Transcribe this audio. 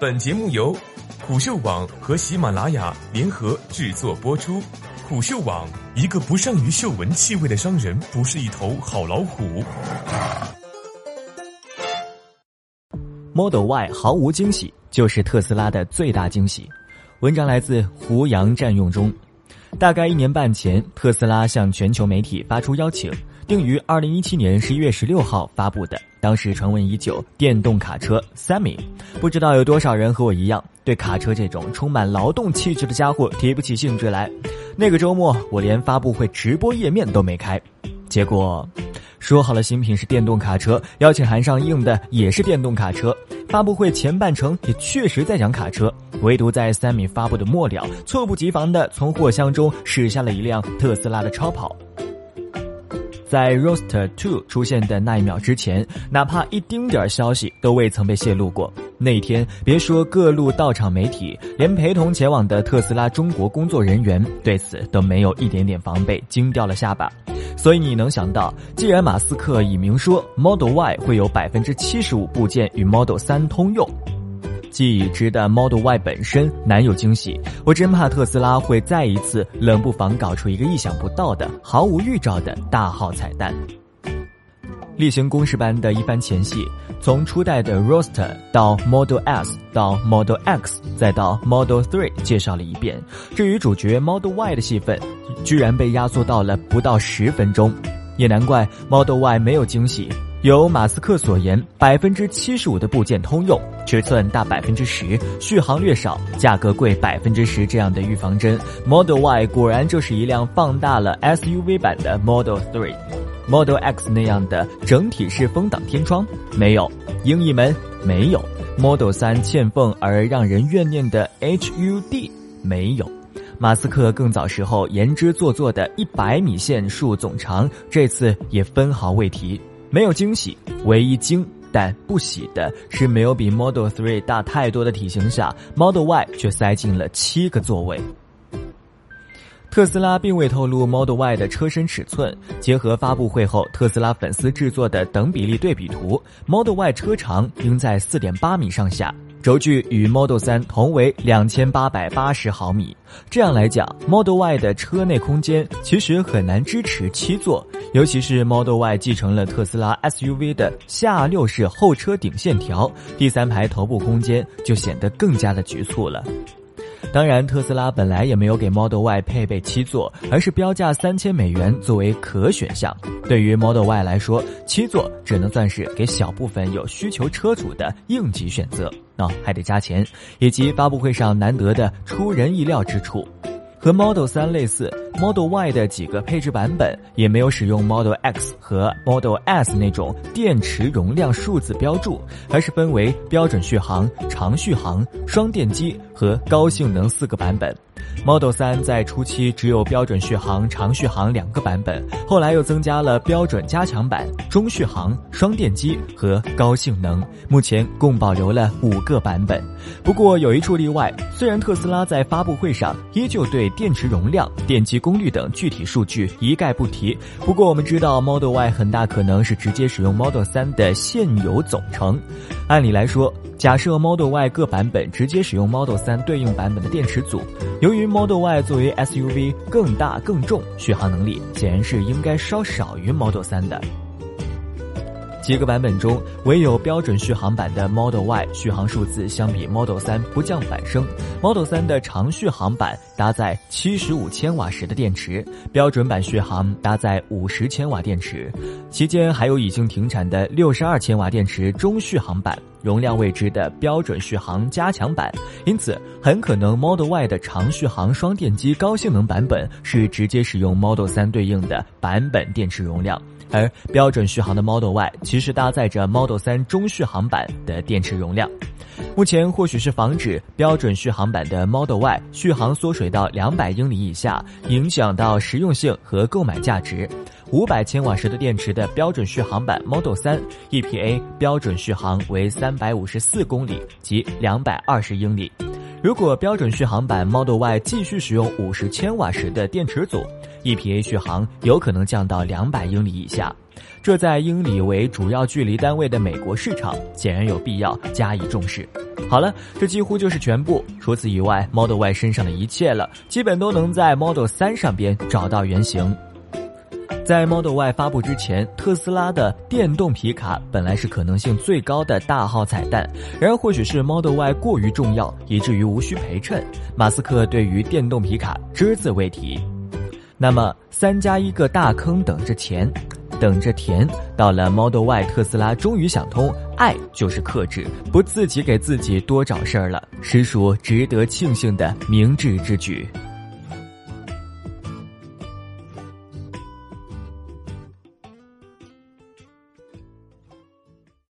本节目由虎嗅网和喜马拉雅联合制作播出。虎嗅网：一个不善于嗅闻气味的商人，不是一头好老虎。Model Y 毫无惊喜，就是特斯拉的最大惊喜。文章来自胡杨占用中。大概一年半前，特斯拉向全球媒体发出邀请，定于二零一七年十一月十六号发布的。当时传闻已久，电动卡车 Sammy，不知道有多少人和我一样，对卡车这种充满劳动气质的家伙提不起兴致来。那个周末，我连发布会直播页面都没开。结果，说好了新品是电动卡车，邀请函上印的也是电动卡车，发布会前半程也确实在讲卡车，唯独在 Sammy 发布的末了，猝不及防的从货箱中驶下了一辆特斯拉的超跑。在 Roaster Two 出现的那一秒之前，哪怕一丁点儿消息都未曾被泄露过。那天，别说各路到场媒体，连陪同前往的特斯拉中国工作人员对此都没有一点点防备，惊掉了下巴。所以你能想到，既然马斯克已明说 Model Y 会有百分之七十五部件与 Model 三通用。既已知的 Model Y 本身难有惊喜，我真怕特斯拉会再一次冷不防搞出一个意想不到的、毫无预兆的大号彩蛋。例行公事般的一番前戏，从初代的 Roaster 到 Model S 到 Model X 再到 Model 3，介绍了一遍。至于主角 Model Y 的戏份，居然被压缩到了不到十分钟，也难怪 Model Y 没有惊喜。有马斯克所言，百分之七十五的部件通用，尺寸大百分之十，续航略少，价格贵百分之十这样的预防针，Model Y 果然就是一辆放大了 SUV 版的 Model 3。Model X 那样的整体式风挡天窗？没有，鹰翼门？没有，Model 3欠奉而让人怨念的 HUD 没有，马斯克更早时候言之做作的一百米线束总长，这次也分毫未提。没有惊喜，唯一惊但不喜的是，没有比 Model 3大太多的体型下，Model Y 却塞进了七个座位。特斯拉并未透露 Model Y 的车身尺寸，结合发布会后特斯拉粉丝制作的等比例对比图，Model Y 车长应在四点八米上下。轴距与 Model 3同为两千八百八十毫米，这样来讲，Model Y 的车内空间其实很难支持七座，尤其是 Model Y 继承了特斯拉 SUV 的下六式后车顶线条，第三排头部空间就显得更加的局促了。当然，特斯拉本来也没有给 Model Y 配备七座，而是标价三千美元作为可选项。对于 Model Y 来说，七座只能算是给小部分有需求车主的应急选择，那还得加钱，以及发布会上难得的出人意料之处。和 Model 3类似，Model Y 的几个配置版本也没有使用 Model X 和 Model S 那种电池容量数字标注，而是分为标准续航、长续航、双电机和高性能四个版本。Model 3在初期只有标准续航、长续航两个版本，后来又增加了标准加强版、中续航、双电机和高性能，目前共保留了五个版本。不过有一处例外，虽然特斯拉在发布会上依旧对电池容量、电机功率等具体数据一概不提，不过我们知道 Model Y 很大可能是直接使用 Model 3的现有总成。按理来说，假设 Model Y 各版本直接使用 Model 3对应版本的电池组，由于于 Model Y 作为 SUV 更大更重，续航能力显然是应该稍少于 Model 3的。几个版本中，唯有标准续航版的 Model Y 续航数字相比 Model 3不降反升。Model 3的长续航版搭载七十五千瓦时的电池，标准版续航搭载五十千瓦电池。期间还有已经停产的六十二千瓦电池中续航版，容量未知的标准续航加强版。因此，很可能 Model Y 的长续航双电机高性能版本是直接使用 Model 3对应的版本电池容量。而标准续航的 Model Y 其实搭载着 Model 3中续航版的电池容量，目前或许是防止标准续航版的 Model Y 续航缩水到两百英里以下，影响到实用性和购买价值。五百千瓦时的电池的标准续航版 Model 3 EPA 标准续航为三百五十四公里及两百二十英里。如果标准续航版 Model Y 继续使用五十千瓦时的电池组，EPA 续航有可能降到两百英里以下。这在英里为主要距离单位的美国市场，显然有必要加以重视。好了，这几乎就是全部。除此以外，Model Y 身上的一切了，基本都能在 Model 3上边找到原型。在 Model Y 发布之前，特斯拉的电动皮卡本来是可能性最高的大号彩蛋。然而，或许是 Model Y 过于重要，以至于无需陪衬，马斯克对于电动皮卡只字未提。那么，三加一个大坑等着钱，等着填。到了 Model Y，特斯拉终于想通，爱就是克制，不自己给自己多找事儿了，实属值得庆幸的明智之举。